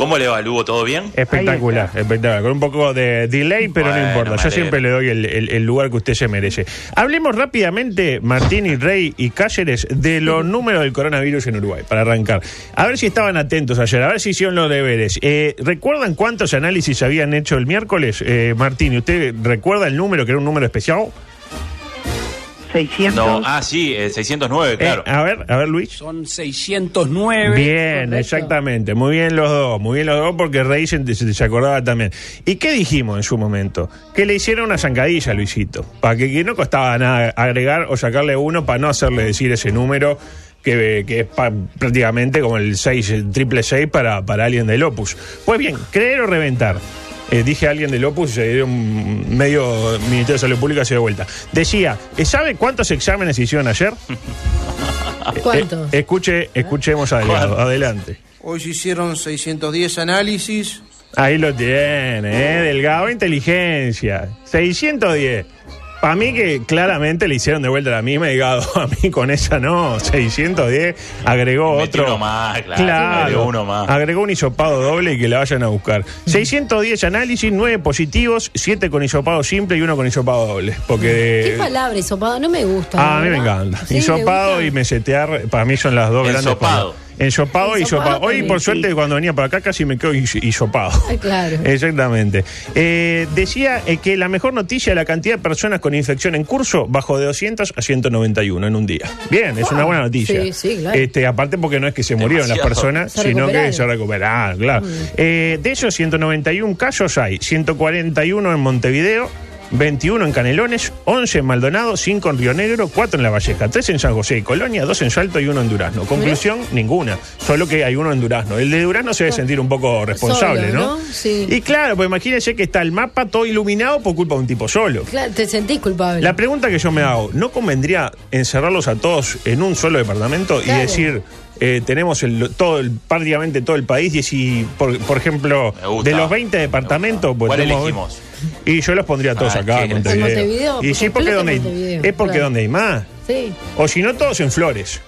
¿Cómo le evalúo? ¿Todo bien? Espectacular, espectacular. Con un poco de delay, pero no importa. Yo siempre le doy el, el- el lugar que usted se merece. Hablemos rápidamente, Martín y Rey y Cáceres, de los números del coronavirus en Uruguay, para arrancar. A ver si estaban atentos ayer, a ver si hicieron los deberes. Eh, ¿Recuerdan cuántos análisis habían hecho el miércoles? Eh, Martín, ¿usted recuerda el número, que era un número especial? 600. No, ah, sí, eh, 609, claro. Eh, a ver, a ver, Luis. Son 609. Bien, correcto. exactamente. Muy bien los dos, muy bien los dos porque Rey se, se- se acordaba también. ¿Y qué dijimos en su momento? Que le hicieron una zancadilla a Luisito, para que, que no costaba nada agregar o sacarle uno para no hacerle decir ese número que, que es pa- prácticamente como el 6, el triple 6 para, para alguien del Opus. Pues bien, creer o reventar. Eh, dije a alguien del Opus y se dio un medio Ministerio de Salud Pública se dio vuelta. Decía, ¿sabe cuántos exámenes hicieron ayer? ¿Cuántos? Eh, escuche, escuchemos adelante. Adelante. Hoy se hicieron 610 análisis. Ahí lo tiene, ¿eh? Delgado Inteligencia. 610. Para mí que claramente le hicieron de vuelta la misma, Delgado. A mí con esa no. 610. Agregó Metió otro. uno más, claro, agregó uno más. Agregó un hisopado doble y que la vayan a buscar. 610 análisis, 9 positivos, 7 con hisopado simple y uno con hisopado doble. Porque. ¿Qué palabra, hisopado? No me gusta. Ah, a mí me encanta. ¿Sí? ¿Le Hisopado y mesetear, para mí son las dos grandes. Ensopado. Palabras. Ensopado y hisopado. Hoy, por sí. suerte, cuando venía para acá casi me quedo his- hisopado. Claro. Exactamente. Eh, decía eh, que la mejor noticia la cantidad de personas con infección en curso bajó de 200 a 191 en un día. Bien, es una buena noticia. Sí, sí, claro. Este, aparte porque no es que se murieron las personas, Se sino que se recuperaron, claro. Eh, de esos 191 casos hay 141 en Montevideo. 21 en Canelones, 11 en Maldonado, 5 en Río Negro, 4 en La Valleja, 3 en San José y Colonia, 2 en Salto y 1 en Durazno. Conclusión, ninguna. Solo que hay uno en Durazno. El de Durazno se debe sentir un poco responsable, Solo, ¿no? ¿no? Sí. Y claro, pues imagínense que está el mapa todo iluminado por culpa de un tipo solo. Claro, te sentís culpable. La pregunta que yo me hago, ¿no convendría encerrarlos a todos en un solo departamento y decir, eh, tenemos el, todo el, prácticamente todo el país y si, por, por ejemplo, gusta, de los 20 me departamentos, pues ¿Cuál tenemos- elegimos? Y yo los pondría todos Ah, acá en. Montevideo. Montevideo, y por sí, porque donde es porque claro. donde hay más. Sí. O si no, todos en Flores.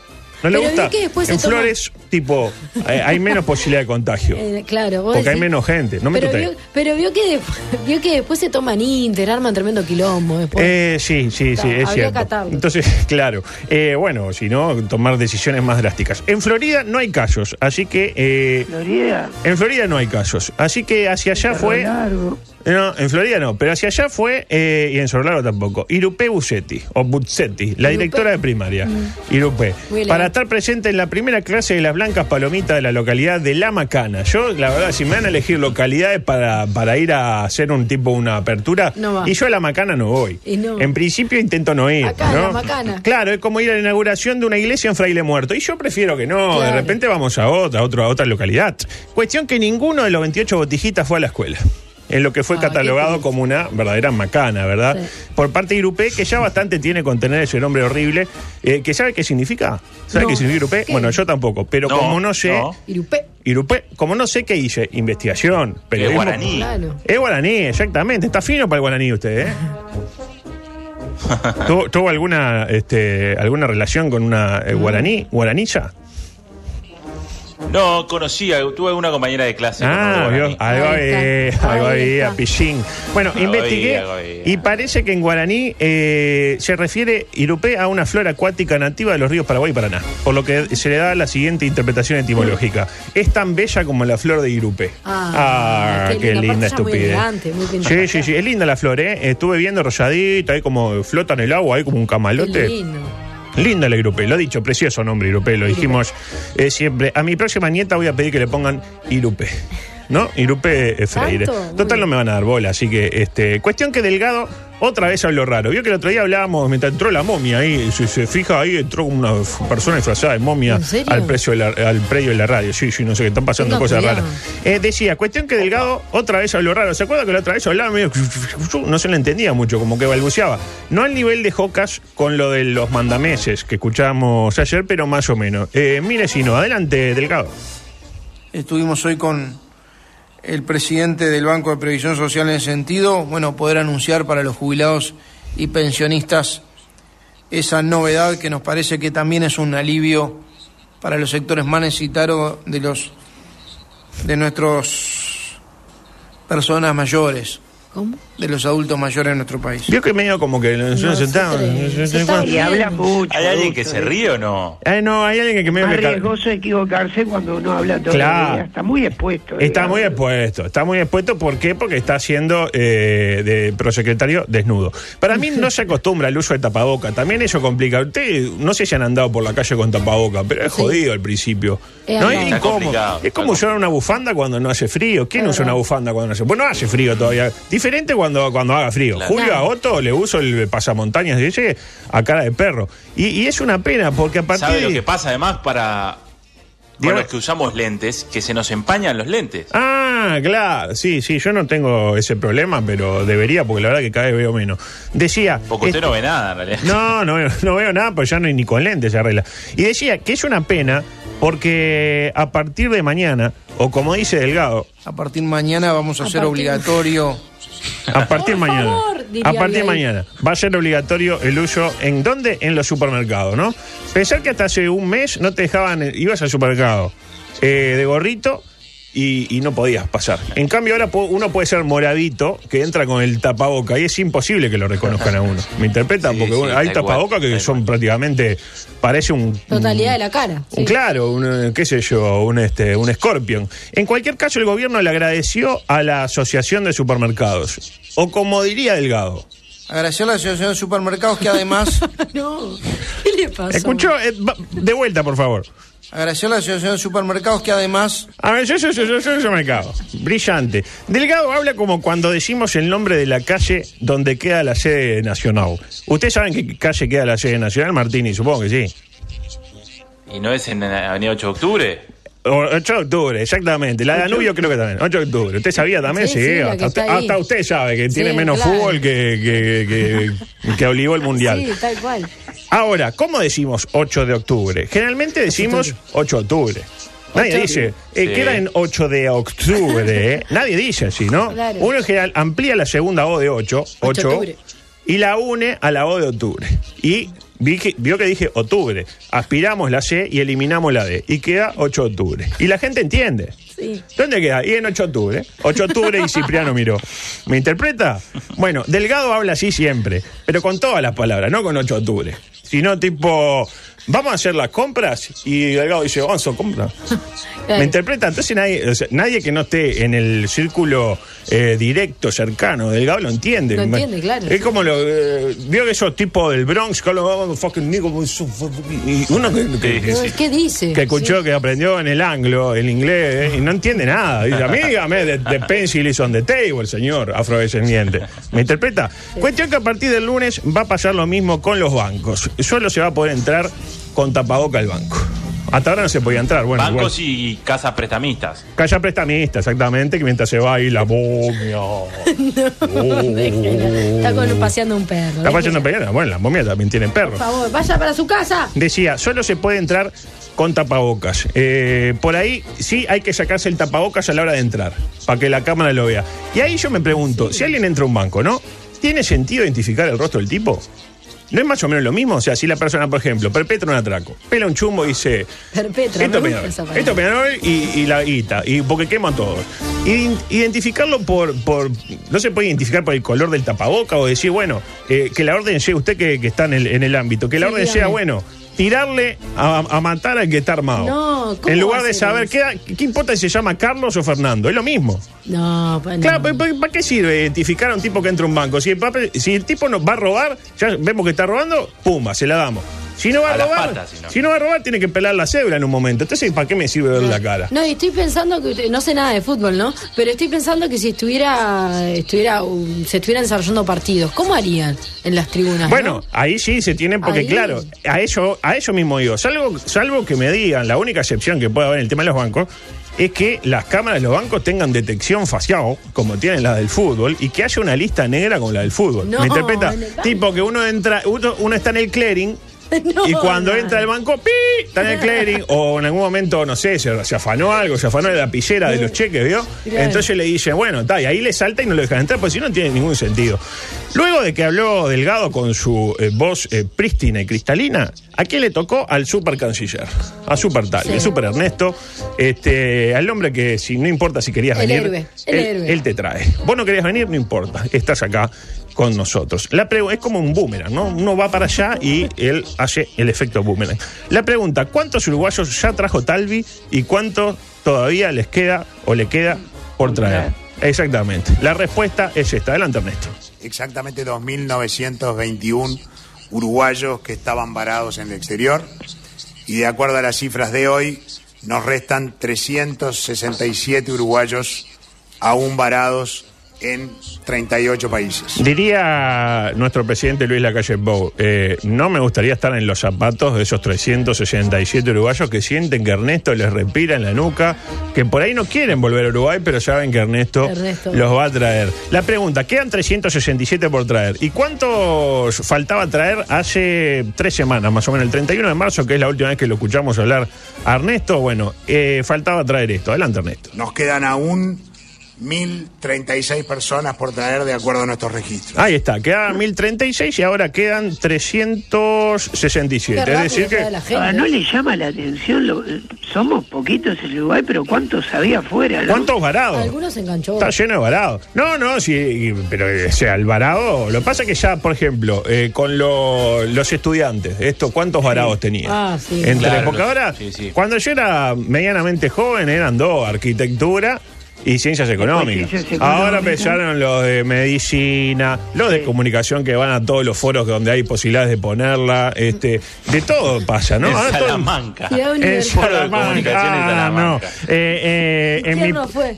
¿No le Pero gusta? vi que después en se toma- Flores, tipo, eh, hay menos posibilidad de contagio. Eh, claro, vos porque hay menos gente. No me pero, vio, pero vio, que después, vio que después se toman Inter, arman tremendo quilombo después. Eh, sí, sí, sí, es cierto. Entonces, claro. Eh, bueno, si no, tomar decisiones más drásticas. En Florida no hay casos, así que. eh, Florida. en Florida no hay casos, así que hacia allá fue. Largo. No, en Florida no, pero hacia allá fue, eh, y en Sorlaro tampoco, Irupé Bucetti, o Buzzetti, la directora de primaria. Irupé. Muy Para estar presente en la primera clase de las blancas palomitas de la localidad de La Macana. Yo, la verdad, si me van a elegir localidades para, para ir a hacer un tipo, una apertura, No y yo a La Macana no voy. Y no. En principio intento no ir. Acá, ¿no? La Macana. Claro, es como ir a la inauguración de una iglesia en Fraile Muerto. Y yo prefiero que no, de repente vamos a otra, a otra, a otra localidad. Cuestión que ninguno de los 28 botijitas fue a la escuela. En lo que fue Ah, catalogado como una verdadera macana, ¿verdad? Sí. Por parte de Irupé, que ya bastante tiene con tener ese nombre horrible. eh, ¿Que sabe qué significa? ¿Sabe No. qué significa Irupé? ¿Qué? Bueno, yo tampoco. Pero No, como no sé. no. Irupé. Irupé, como no sé qué hice, investigación, periodismo. guaraní. Claro. Es guaraní, exactamente. Está fino para el guaraní usted, ¿eh? ¿Tuvo, tuvo alguna, este, alguna relación con una eh, guaraní, guaranilla? No, conocía, tuve una compañera de clase. Ah, algo vio, algo Ahí algo ahí ahí, está. a pichín. Bueno, Algo investigué algo y parece que en guaraní eh, se refiere Irupé a una flor acuática nativa de los ríos Paraguay y Paraná, por lo que se le da la siguiente interpretación etimológica. Es tan bella como la flor de Irupé. Ah, qué qué linda. estupidez. elegante, muy pintada. sí, sí, sí, es linda la flor, ¿eh? Estuve viendo rosadita, ahí como flota en el agua, ahí como un Qué camalote. lindo. Linda la Irupé, lo ha dicho, precioso nombre Irupé, lo dijimos eh, siempre. A mi próxima nieta voy a pedir que le pongan Irupé. ¿No? Irupé eh, Freire. ¿Tanto? Total no me van a dar bola, así que este cuestión que Delgado otra vez habló raro. Vio que el otro día hablábamos, mientras entró la momia ahí, si se fija ahí, entró una persona disfrazada de momia al precio de la, al predio de la radio. Sí, sí, no sé, que están pasando cosas cuidado. raras. Eh, decía, cuestión que Delgado otra vez habló raro. ¿Se acuerda que la otra vez hablaba medio... No se le entendía mucho, como que balbuceaba. No al nivel de Jocas con lo de los mandameses que escuchábamos ayer, pero más o menos. Eh, mire si no, adelante, Delgado. Estuvimos hoy con el presidente del Banco de Previsión Social en ese sentido, bueno, poder anunciar para los jubilados y pensionistas esa novedad que nos parece que también es un alivio para los sectores más necesitados de los de nuestros personas mayores, ¿Cómo? de los adultos mayores de nuestro país. Vio que medio como que nos No, se se está Y habla mucho. ¿Hay alguien que se ríe o no? Eh, no, hay alguien que medio me ca- riesgoso equivocarse cuando uno habla todo Claro. el día. Está muy expuesto. Está digamos. muy expuesto, está muy expuesto. ¿Por qué? Porque está siendo eh, de prosecretario desnudo. Para mí no se acostumbra al uso de tapaboca. También eso complica. Usted, no sé si han andado por la calle con tapaboca, pero es Sí. jodido al principio. Es no es incómodo. complicado, Es como usar una bufanda cuando no hace frío. ¿Quién Es usa una bufanda cuando no hace Bueno, no hace frío todavía. Diferente cuando, cuando haga frío. Claro. Julio. Agosto le uso el pasamontañas de ese a cara de perro. Y, y es una pena porque a partir ¿Sabe lo que pasa además para Dígame. los que usamos lentes? Que se nos empañan los lentes. Ah, claro, sí, sí, yo no tengo ese problema, pero debería, porque la verdad que cada vez veo menos. Decía. Porque usted este- no ve nada en realidad. No, no, veo- no veo nada, pues ya no hay ni con lentes se arregla. Y decía que es una pena porque a partir de mañana, o como dice Delgado, A partir de mañana vamos a, A hacer partir- obligatorio a partir de mañana, favor, a partir de mañana va a ser obligatorio el uso en dónde? En los supermercados, ¿no? Pensar que hasta hace un mes no te dejaban, ibas al supermercado eh, de gorrito y, y no podías pasar. En cambio ahora uno puede ser moradito que entra con el tapaboca y es imposible que lo reconozcan a uno. ¿Me interpretan? Sí, Porque sí, hay tal tapaboca cual, que son prácticamente parece un Totalidad de la cara. un- claro, un, eh, qué sé yo, un este, un Scorpion. En cualquier caso, el gobierno le agradeció a la Asociación de Supermercados. O como diría Delgado. agradecer a la Asociación de Supermercados que además No. ¿Qué le pasó? ¿Escuchó? Eh, va- de vuelta, por favor. Agradecer a la Asociación de Supermercados que además A ver, yo, yo, yo, yo, yo, yo me cago. Brillante. Delgado habla como cuando decimos el nombre de la calle donde queda la sede nacional. ¿Ustedes saben qué calle queda la sede nacional, Martini? Supongo que sí. ¿Y no es en la Avenida 8 de Octubre? O- 8 de octubre, exactamente. La de Danubio creo que también. 8 de octubre. ¿Usted sabía también? Sí, Sí, sí, la hasta, usted, hasta sabe que Sí, tiene menos claro. fútbol que, que, que, que olivó el mundial. Sí, tal cual. Ahora, ¿cómo decimos 8 de octubre? Generalmente decimos 8 de octubre. Nadie dice, eh, Sí. queda en 8 de octubre. ¿eh? Nadie dice así, ¿no? Claro. Uno en general amplía la segunda O de 8, 8, octubre. y la une a la O de octubre. Y vi que- vio que dije octubre. Aspiramos la C y eliminamos la D. Y queda 8 de octubre. Y la gente entiende. ¿Dónde queda? Y en 8 de octubre. 8 de octubre y Cipriano miró. ¿Me interpreta? Bueno, Delgado habla así siempre, pero con todas las palabras, no con 8 de octubre. Sino tipo, vamos a hacer las compras y Delgado dice, vamos a comprar. Claro. ¿Me interpreta? Entonces nadie, o sea, nadie que no esté en el círculo eh, directo, cercano, Delgado lo entiende. Lo entiende, claro. Es como lo, eh, vio que esos tipos del Bronx, que hablan, "Oh, fucking nigga, y uno que- que- que, Sí, ¿Qué dice? que escuchó, Sí. que aprendió en el anglo, el inglés, eh, y no entiende nada. Dice, amígame, de, de pencil is on the table, señor afrodescendiente. ¿Me interpreta? Cuestión que a partir del lunes va a pasar lo mismo con los bancos. Solo se va a poder entrar con tapaboca al banco. Hasta ahora no se podía entrar. Bueno, Bancos igual. y casas prestamistas. Calla prestamista, exactamente, que mientras se va ahí la momia. Está con, paseando un perro. Está pasando peleando. Bueno, las momias también tienen perros. Por favor, vaya para su casa. Decía, solo se puede entrar con tapabocas. Eh, por ahí sí hay que sacarse el tapabocas a la hora de entrar, para que la cámara lo vea. Y ahí yo me pregunto, si alguien entra a un banco, ¿no? ¿Tiene sentido identificar el rostro del tipo? ¿No es más o menos lo mismo? O sea, si la persona, por ejemplo, perpetra un atraco, pela un chumbo y dice... Perpetra, Esto es esto y, y la guita, y porque quema a todos. Ident- Identificarlo por, por. No se puede identificar por el color del tapaboca o decir, bueno, eh, que la orden sea, usted que, que está en el, en el ámbito, que la Sí, orden sea, bueno, tirarle a, a matar al que está armado. No, ¿cómo En va lugar a de ser saber, eso? ¿qué, ¿qué importa si se llama Carlos o Fernando? Es lo mismo. No, pues no. Claro, ¿para, para qué sirve identificar a un tipo que entra a un banco? Si el, si el tipo nos va a robar, ya vemos que está robando, pumba, se la damos. Si no va a, robar, patas, si no. si no va a robar, tiene que pelar la cédula en un momento. Entonces, ¿para qué me sirve ver la cara? No, y estoy pensando que usted- no sé nada de fútbol, ¿no? Pero estoy pensando que si estuviera, estuviera, um, se estuvieran desarrollando partidos, ¿cómo harían en las tribunas? Bueno, no? ahí sí se tienen, porque Ahí. claro, a eso, a eso mismo digo, salvo, salvo que me digan, la única excepción que puede haber en el tema de los bancos, es que las cámaras de los bancos tengan detección facial, como tienen las del fútbol, y que haya una lista negra como la del fútbol. No, ¿Me interpreta? Tipo que uno entra, uno, uno está en el clearing No, y cuando no. entra el banco, ¡pi! Está en el clearing, o en algún momento, no sé, se, se afanó algo, se afanó de la pillera de los cheques, ¿vio? Claro. Entonces le dicen, bueno, está, y ahí le salta y no lo dejan entrar, porque si no, no tiene ningún sentido. Luego de que habló Delgado con su eh, voz eh, prístina y cristalina, ¿a quién le tocó? Al super canciller, a super tal, Sí. el super Ernesto, este, al hombre que si no importa si querías El venir, héroe, el él, héroe. él te trae. Vos no querías venir, no importa, estás acá con nosotros. La es como un boomerang, ¿no? Uno va para allá y él hace el efecto boomerang. La pregunta, ¿cuántos uruguayos ya trajo Talvi y cuánto todavía les queda o le queda por traer? Exactamente. La respuesta es esta. Adelante, Ernesto. exactamente 2.921 uruguayos que estaban varados en el exterior y de acuerdo a las cifras de hoy nos restan 367 uruguayos aún varados en 38 países. Diría nuestro presidente Luis Lacalle Pou, eh, no me gustaría estar en los zapatos de esos 367 uruguayos que sienten que Ernesto les respira en la nuca, que por ahí no quieren volver a Uruguay, pero saben que Ernesto, Ernesto. los va a traer. La pregunta, quedan 367 por traer. ¿Y cuántos faltaba traer hace tres semanas, más o menos, el 31 de marzo, que es la última vez que lo escuchamos hablar a Ernesto? Bueno, eh, faltaba traer esto. Adelante, Ernesto. Nos quedan aún 1.036 personas por traer de acuerdo a nuestros registros. Ahí está, quedaban 1036 y ahora quedan 367. Qué Es decir que. Ah, no le llama la atención, lo- somos poquitos en Uruguay, pero ¿cuántos había afuera? no? ¿Cuántos varados? Algunos se enganchó. Está lleno de varados. No, no, sí, pero eh, o sea, el varado. Lo que pasa es que ya, por ejemplo, eh, con lo- los estudiantes, esto, ¿cuántos varados tenía? Ah, sí. Entre, Claro, porque ahora, sí, sí. cuando yo era medianamente joven, eran dos: arquitectura y ciencias económicas. ciencias Ahora empezaron los de medicina, los de comunicación que van a todos los foros donde hay posibilidades de ponerla. Este, de todo pasa, ¿no? en Ahora todo- Salamanca. Ciudad en en Ah, Salamanca. no. Eh, eh, en, mi,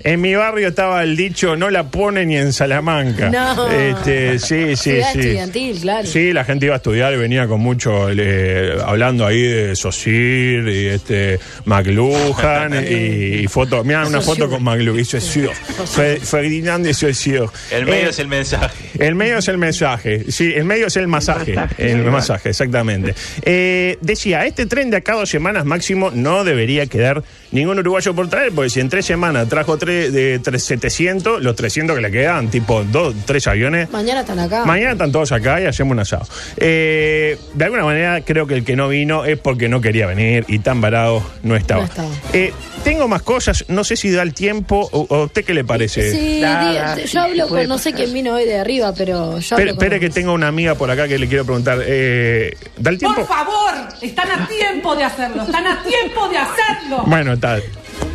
en mi barrio estaba el dicho, no la pone ni en Salamanca. No. Este, sí, sí, sí. estudiantil, claro. Sí, la gente iba a estudiar y venía con mucho, eh, hablando ahí de Sosir y este McLuhan y, y foto. Mira una foto con McLuhan. Saussure. Fe- Ferdinand de Saussure. El medio Eh, es el mensaje. el medio es el mensaje, sí, el medio es el masaje. masaje, El masaje, exactamente. Eh, decía, este tren de acá dos semanas máximo no debería quedar ningún uruguayo por traer, porque si en tres semanas trajo tres, de tres- 700, los 300 que le quedan, tipo dos, tres aviones, Mañana están acá. Mañana están todos acá y hacemos un asado. Eh, de alguna manera creo que el que no vino es porque no quería venir y tan varado no estaba. No estaba. Eh, tengo más cosas, no sé si da el tiempo o, a usted qué le parece. Sí, Nada, yo hablo con no sé quién vino hoy de arriba, pero yo Espere, espere que tengo una amiga por acá que le quiero preguntar. Eh, ¿Da el tiempo? Por favor, están a tiempo de hacerlo, están a tiempo de hacerlo. Bueno,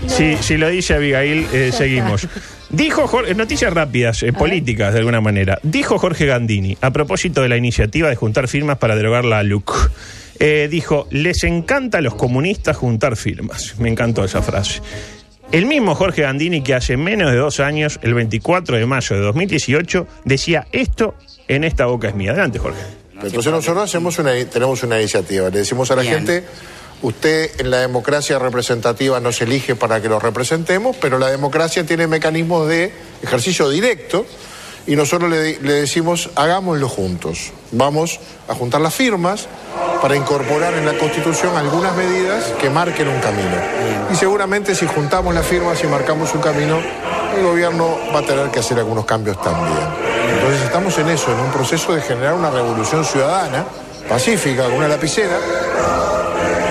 Si, si lo dice Abigail, eh, seguimos. Dijo Jorge, noticias rápidas, eh, políticas de alguna manera. Dijo Jorge Gandini, a propósito de la iniciativa de juntar firmas para derogar la LUC. eh, dijo, les encanta a los comunistas juntar firmas. Me encantó esa frase. El mismo Jorge Gandini que hace menos de dos años, el 24 de mayo de 2018, decía esto en esta boca es mía. Adelante, Jorge. Entonces nosotros hacemos una, tenemos una iniciativa, le decimos a la gente, usted en la democracia representativa nos elige para que lo representemos, pero la democracia tiene mecanismos de ejercicio directo y nosotros le, le decimos, hagámoslo juntos. Vamos a juntar las firmas para incorporar en la Constitución algunas medidas que marquen un camino. Y seguramente si juntamos las firmas y marcamos un camino, el gobierno va a tener que hacer algunos cambios también. Entonces estamos en eso, en un proceso de generar una revolución ciudadana, pacífica, con una lapicera,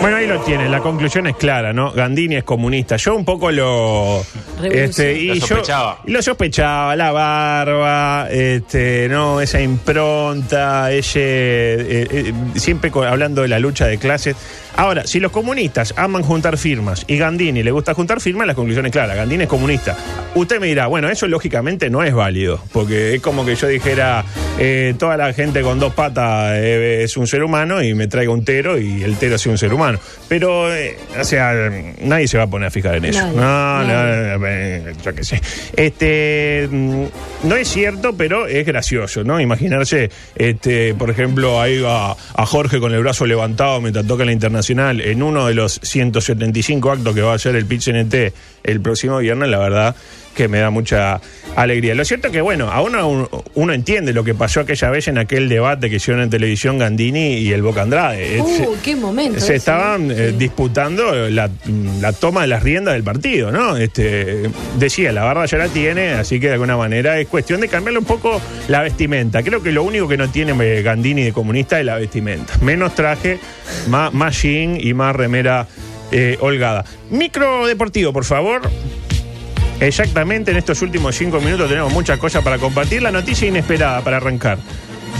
Bueno, ahí lo tiene, la conclusión es clara, ¿no? Gandini es comunista. Yo un poco lo. Este, y Lo sospechaba. lo sospechaba, la barba, este, ¿no? Esa impronta, ese. eh, eh, siempre hablando de la lucha de clases. Ahora, si los comunistas aman juntar firmas y Gandini le gusta juntar firmas, la conclusión es clara. Gandini es comunista. Usted me dirá, bueno, eso lógicamente no es válido, porque es como que yo dijera, eh, toda la gente con dos patas eh, es un ser humano y me traiga un tero y el tero sea un ser humano. Pero, eh, o sea, nadie se va a poner a fijar en eso. Nadie, no, nadie. no, eh, yo qué sé. Este, mm, no es cierto, pero es gracioso, ¿no? Imaginarse, este, por ejemplo, ahí a, a Jorge con el brazo levantado mientras toca la internacional en uno de los 175 actos que va a hacer el PIT-CNT el próximo viernes, la verdad que me da mucha alegría. Lo cierto es que, bueno, a uno, uno entiende lo que pasó aquella vez en aquel debate que hicieron en televisión Gandini y el Boca Andrade. Uh, qué momento. Se ese, estaban eh, disputando la, la toma de las riendas del partido, ¿no? Este, decía, la barra ya la tiene, así que de alguna manera es cuestión de cambiarle un poco la vestimenta. Creo que lo único que no tiene eh, Gandini de comunista es la vestimenta. Menos traje, más, más jean y más remera eh, holgada. Micro deportivo, por favor. Exactamente, en estos últimos cinco minutos tenemos muchas cosas para compartir. La noticia inesperada para arrancar.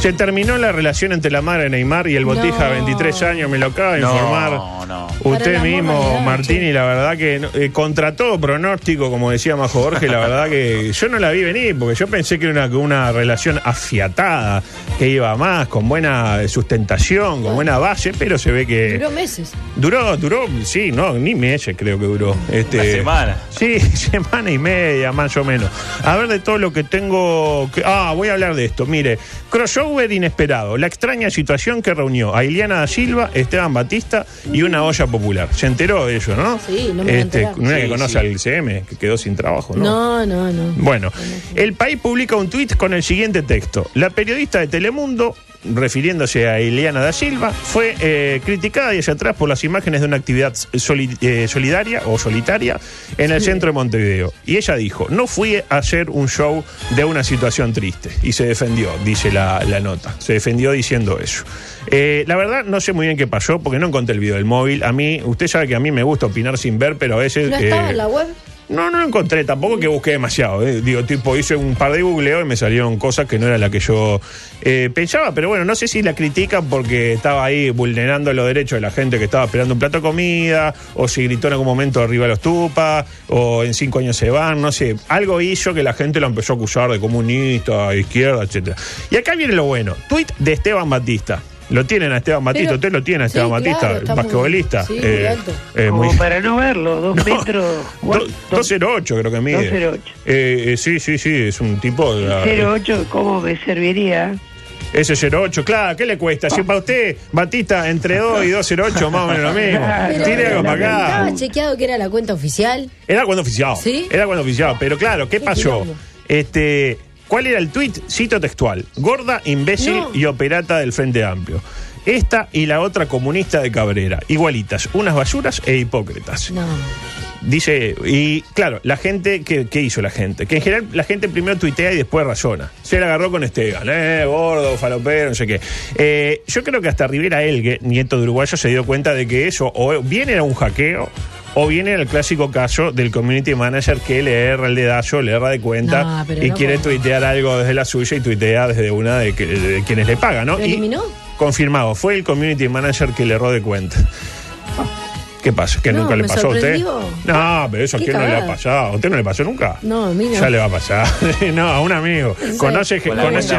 Se terminó la relación entre la madre de Neymar y el Botija, No. 23 años, me lo acaba de No, informar. no. Para Usted la mismo, Martín, y la verdad que eh, contra todo pronóstico, como decía Majo Borges, la verdad que yo no la vi venir, porque yo pensé que era una, una relación afiatada, que iba más, con buena sustentación, con buena base, pero se ve que... Duró meses. Duró, duró, sí, no, ni meses creo que duró. Este, Una semana. Sí, semana y media, más o menos. A ver de todo lo que tengo. que- ah, voy a hablar de esto. Mire, crossover inesperado. La extraña situación que reunió a Iliana da Silva, Esteban Batista y una olla popular. Se enteró de ello, ¿no? Sí, no me este. Una que Sí, conoce sí. al CM, que quedó sin trabajo, ¿no? No, no, no. Bueno, el país publica un tuit con el siguiente texto. La periodista de Telemundo, refiriéndose a Eliana da Silva, fue eh, criticada y hacia atrás por las imágenes de una actividad soli- eh, solidaria o solitaria en el centro de Montevideo. Y ella dijo, no fui a hacer un show de una situación triste. Y se defendió, dice la, la nota. Se defendió diciendo eso. Eh, la verdad, no sé muy bien qué pasó porque no encontré el video del móvil. A mí, usted sabe que a mí me gusta opinar sin ver, pero a veces... ¿No estaba eh, en la web? No, no lo encontré, tampoco que busqué demasiado. eh. Digo, tipo, hice un par de googleo y me salieron cosas que no era la que yo eh, pensaba. Pero bueno, no sé si la critican porque estaba ahí vulnerando los derechos de la gente que estaba esperando un plato de comida, o si gritó en algún momento arriba los tupas, o en cinco años se van, no sé. Algo hizo que la gente lo empezó a acusar de comunista, izquierda, etcétera. Y acá viene lo bueno. Tweet de Esteban Batista. Lo tienen a Esteban Batista, usted lo tiene a Esteban claro, Batista, muy- basquetbolista. sí, muy alto. eh, Como muy- para no verlo, dos metros. Do- ¿cuánto? 208 creo que mide. 208. Eh, eh, sí, sí, sí, es un tipo... de la- 08, ¿cómo me serviría? Ese 08, claro, ¿qué le cuesta? Si para usted, Batista, entre 2 y 208, más o menos lo mismo. Pero- Tire algo para ¿Estaba acá. chequeado que era la cuenta oficial? Era cuando oficial. ¿Sí? Era cuando oficial. Pero claro, ¿qué Qué pasó? Este, ¿Cuál era el tuit? Cito textual. Gorda, imbécil No. y operata del Frente Amplio. Esta y la otra comunista de Cabrera. Igualitas, unas basuras e hipócritas. No. Dice, y claro, la gente, ¿qué, qué hizo la gente? Que en general la gente primero tuitea y después razona. Se la agarró con Esteban, eh, gordo, falopero, no sé qué. Eh, yo creo que hasta Rivera Elgue, nieto de uruguayo, se dio cuenta de que eso o bien era un hackeo o bien era el clásico caso del community manager que le erra el dedazo, le erra de cuenta No, y no quiere puedo. tuitear algo desde la suya y tuitea desde una de, que- de quienes le pagan, ¿no? ¿Lo Y- eliminó? Confirmado, fue el community manager que le erró de cuenta. ¿Qué pasa? ¿Que No, nunca le pasó a usted? sorprendió. No, pero eso a Qué quién no le ha pasado. ¿A usted no le pasó nunca? No, a mí no. Ya le va a pasar. no, a un amigo. Conoce conoce.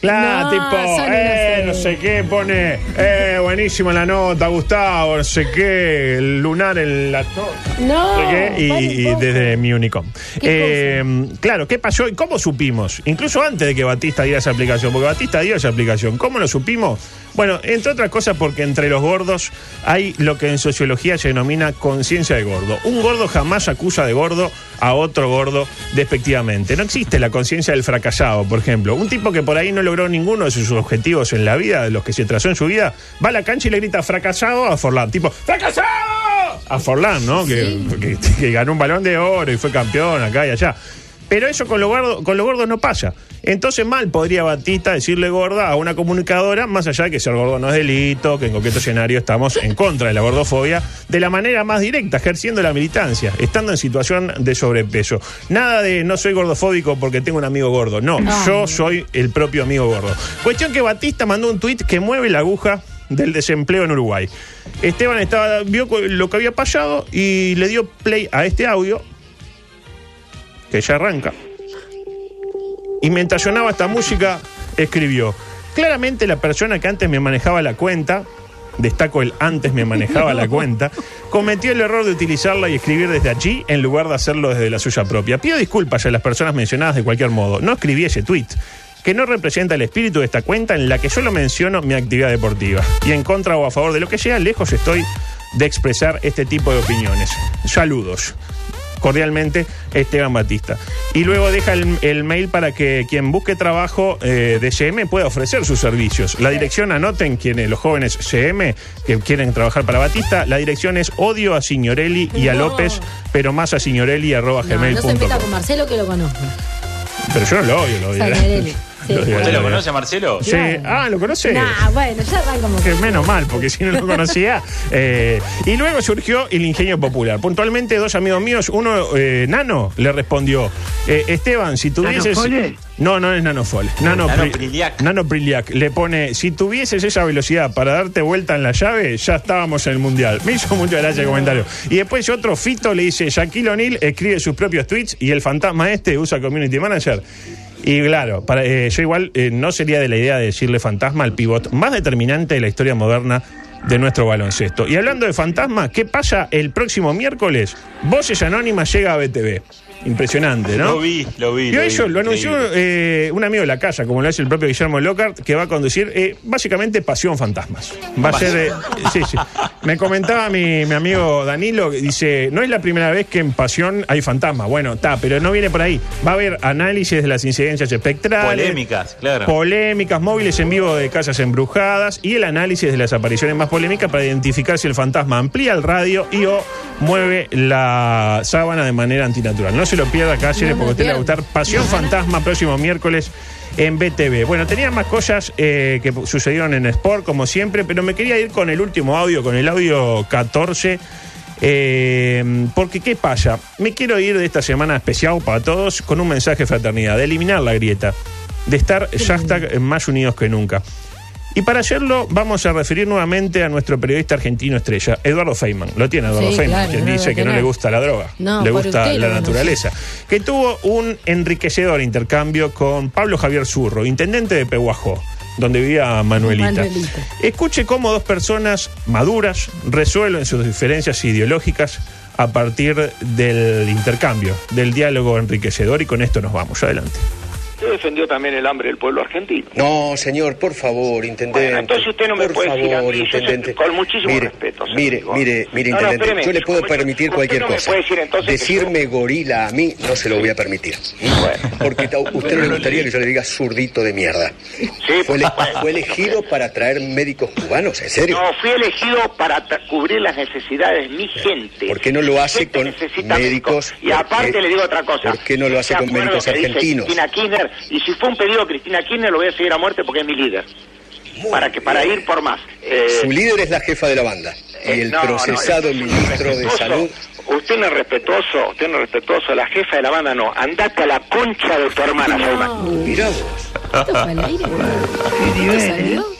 Claro, No, tipo, eh, no sé qué, pone, eh, buenísima la nota, Gustavo, no sé qué, el lunar en la torre. No, sé qué, y- desde mi Unicom. ¿Qué Eh, claro, ¿qué pasó y cómo supimos? Incluso antes de que Batista diera esa aplicación, porque Batista dio esa aplicación. ¿Cómo lo supimos? Bueno, entre otras cosas porque entre los gordos hay lo que en sociología se denomina conciencia de gordo. Un gordo jamás acusa de gordo a otro gordo despectivamente. No existe la conciencia del fracasado, por ejemplo. Un tipo que por ahí no logró ninguno de sus objetivos en la vida, de los que se trazó en su vida, va a la cancha y le grita fracasado a Forlán. Tipo, ¡fracasado! A Forlán, ¿no? Que, que- que ganó un balón de oro y fue campeón acá y allá. Pero eso con lo gordo, con no pasa. Entonces mal podría Batista decirle gorda a una comunicadora, más allá de que ser gordo no es delito, que en coqueto escenario estamos en contra de la gordofobia, de la manera más directa, ejerciendo la militancia, estando en situación de sobrepeso. Nada de no soy gordofóbico porque tengo un amigo gordo. No, yo soy el propio amigo gordo. Cuestión que Batista mandó un tuit que mueve la aguja del desempleo en Uruguay. Esteban estaba, vio lo que había pasado y le dio play a este audio que ya arranca. Y mientras sonaba esta música, escribió, claramente la persona que antes me manejaba la cuenta, destaco el antes me manejaba la cuenta, cometió el error de utilizarla y escribir desde allí en lugar de hacerlo desde la suya propia. Pido disculpas a las personas mencionadas de cualquier modo. No escribí ese tweet que no representa el espíritu de esta cuenta en la que solo menciono mi actividad deportiva. Y en contra o a favor de lo que sea, lejos estoy de expresar este tipo de opiniones. Saludos. Cordialmente, Esteban Batista. Y luego deja el, el mail para que quien busque trabajo eh, de CM pueda ofrecer sus servicios. La dirección, anoten quienes los jóvenes CM que quieren trabajar para Batista, la dirección es odio a Signorelli y a No. López, pero más a signorelli arroba No, no gmail se meta con Marcelo que lo conozco. Pero yo no lo odio, lo odio. Sí. ¿Usted lo conoce, Marcelo? Sí. Claro. Ah, ¿lo conoce? Nah, bueno, ya van como. Que menos mal, porque si no lo conocía. Eh, y luego surgió el ingenio popular. Puntualmente, dos amigos míos, uno, eh, Nano, le respondió: eh, Esteban, si tuvieses. ¿Nanofole? No, no es Nanofole. Nano, Nano Pri- Priliac. Nano Priliac. Le pone: si tuvieses esa velocidad para darte vuelta en la llave, ya estábamos en el mundial. Me hizo mucha gracia el comentario. Y después otro Fito le dice: Shaquille O'Neal escribe sus propios tweets y el fantasma este usa Community Manager. Y claro, para, eh, yo igual eh, no sería de la idea de decirle fantasma al pivot más determinante de la historia moderna de nuestro baloncesto. Y hablando de fantasma, ¿qué pasa el próximo miércoles? Voces Anónimas llega a BTV. Impresionante, ¿no? Lo vi, lo vi. Y lo eso vi, lo anunció eh, un amigo de la casa, como lo hace el propio Guillermo Lockhart, que va a conducir eh, básicamente Pasión Fantasmas. Va a ser. eh, sí, sí. Me comentaba mi, mi amigo Danilo, dice: No es la primera vez que en Pasión hay fantasmas. Bueno, está, pero no viene por ahí. Va a haber análisis de las incidencias espectrales. Polémicas, claro. Polémicas, móviles en vivo de casas embrujadas y el análisis de las apariciones más polémicas para identificar si el fantasma amplía el radio y o mueve la sábana de manera antinatural. No se lo pierda, No me porque usted le va a gustar. Pasión Fantasma, próximo miércoles en BTV. Bueno, tenía más cosas eh, que sucedieron en Sport, como siempre, pero me quería ir con el último audio, con el audio 14. eh, porque, ¿qué pasa? Me quiero ir de esta semana especial para todos con un mensaje de fraternidad, de eliminar la grieta, de estar hashtag más unidos que nunca. Y para hacerlo, vamos a referir nuevamente a nuestro periodista argentino estrella, Eduardo Feynman. Lo tiene Eduardo Sí, Feynman, claro, quien no dice que no le gusta la droga, No, le gusta la naturaleza que tuvo un enriquecedor intercambio con Pablo Javier Zurro, intendente de Pehuajó, donde vivía Manuelita. Manuelita. Escuche cómo dos personas maduras resuelven sus diferencias ideológicas a partir del intercambio, del diálogo enriquecedor y con esto nos vamos. Adelante. Usted defendió también el hambre del pueblo argentino. No, señor, por favor, intendente. Bueno, entonces usted no me por puede decir a favor, mí, yo intendente. con muchísimo mire, respeto, Mire, mire, mire, No, no, intendente, espéreme, yo le puedo permitir usted cualquier no cosa. puede decir entonces Decirme gorila a mí no se lo voy a permitir. Porque a usted no le gustaría que yo le diga zurdito de mierda. fue, ele- fue elegido para traer médicos cubanos, ¿en serio? No, fui elegido para cubrir las necesidades de mi gente. ¿Por qué no lo hace con médicos? Y aparte ¿Por qué- le digo otra cosa. ¿Por qué no lo hace ¿Se con médicos argentinos? Cristina Kirchner, y si fue un pedido de Cristina Kirchner, lo voy a seguir a muerte porque es mi líder. para que para ir por más. Eh, Su líder es la jefa de la banda. Y eh, el no, no, procesado ministro de. Salud. Usted no es respetuoso, usted no es respetuoso, la jefa de la banda no. Andate a la concha de tu hermana, Feynman. Mirá ¿Esto fue al aire? Qué nivel, ¿eh? ¿Salió?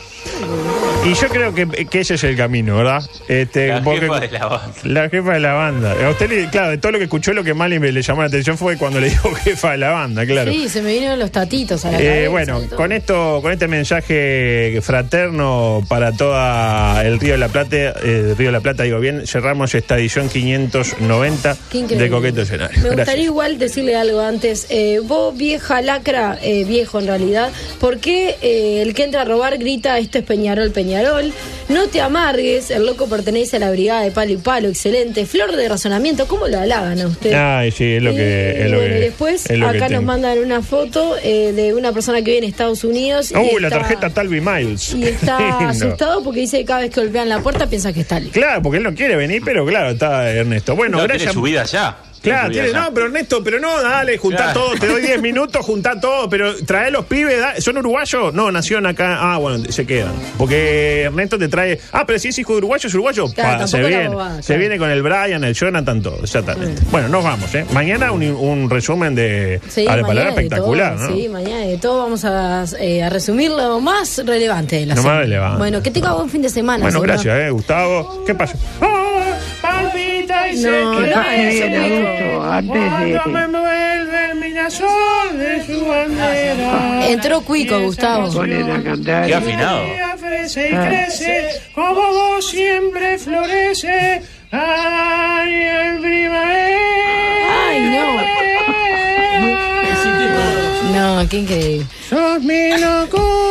Y yo creo que, que ese es el camino, ¿verdad? Este, La porque- jefa de la banda. La jefa de la banda. A usted, le- claro, de todo lo que escuchó, lo que más le, le llamó la atención fue cuando le dijo jefa de la banda, claro. Sí, se me vinieron los tatitos a la Eh, cabeza. bueno, con esto, con este mensaje fraterno para toda el Río de la Plata, eh, Río de la Plata, digo bien, cerramos esta edición 590 Qué increíble. de Coqueto Escenario. Me gustaría Gracias. igual decirle algo antes. Eh, vos, vieja lacra, eh, viejo en realidad, ¿por qué eh, el que entra a robar grita esto es Peñarol, Peñarol? No te amargues, el loco pertenece a la brigada de palo y palo, excelente. Flor de razonamiento, ¿cómo lo halagan a usted? Ay, sí, es lo que. Y, es lo bueno, que- y después es lo que acá nos mandan una foto eh, de una persona que vive en Estados Unidos. y Uy, la está- tarjeta Talby Miles. Y está asustado porque dice que cada vez que golpean la puerta piensa que está listo. Claro, porque él no quiere venir, pero claro, está Ernesto. Bueno, No, gracias. tiene su vida ya. Claro, tiene, no, pero Ernesto, pero no, dale, juntá Claro. todo, te doy 10 minutos, juntá todo, pero trae los pibes, da- ¿son uruguayos? No, nacieron acá, ah, bueno, se quedan. Porque Ernesto te trae, ah, pero si es hijo de uruguayo, es uruguayo, Claro, Pa, se la viene, bobada, se claro. viene con el Brian, el Jonathan, todo, exactamente. Bueno, nos vamos, ¿eh? Mañana un, un resumen de Sí, a la mañana palabra espectacular, todo, ¿no? Sí, mañana de todo vamos a, eh, a resumir lo más relevante de la Lo más semana. relevante. Bueno, que tenga buen fin de semana. Bueno, señor. gracias, ¿eh, Gustavo? ¿Qué pasa? Palpita y No, antes de... envuelve el minazón de su bandera. Entró Cuico, Gustavo. Ponen a cantar. Qué afinado. crece y crece, como vos siempre florece. Ay, en primavera. Ay, no. No, qué increíble. Sos mi locura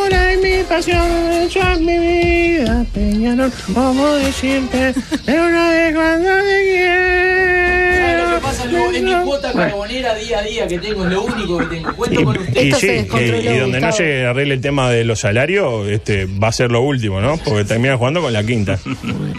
mi pasión, sos mi vida, Peñarol, como de siempre, de una vez cuando te quiero. salvo en mi cuota carbonera día a día que tengo, es lo único que tengo. Cuento con usted. Y sí, que- y donde no se arregle el tema de los salarios, este, va a ser lo último, ¿no? Porque termina jugando con la quinta.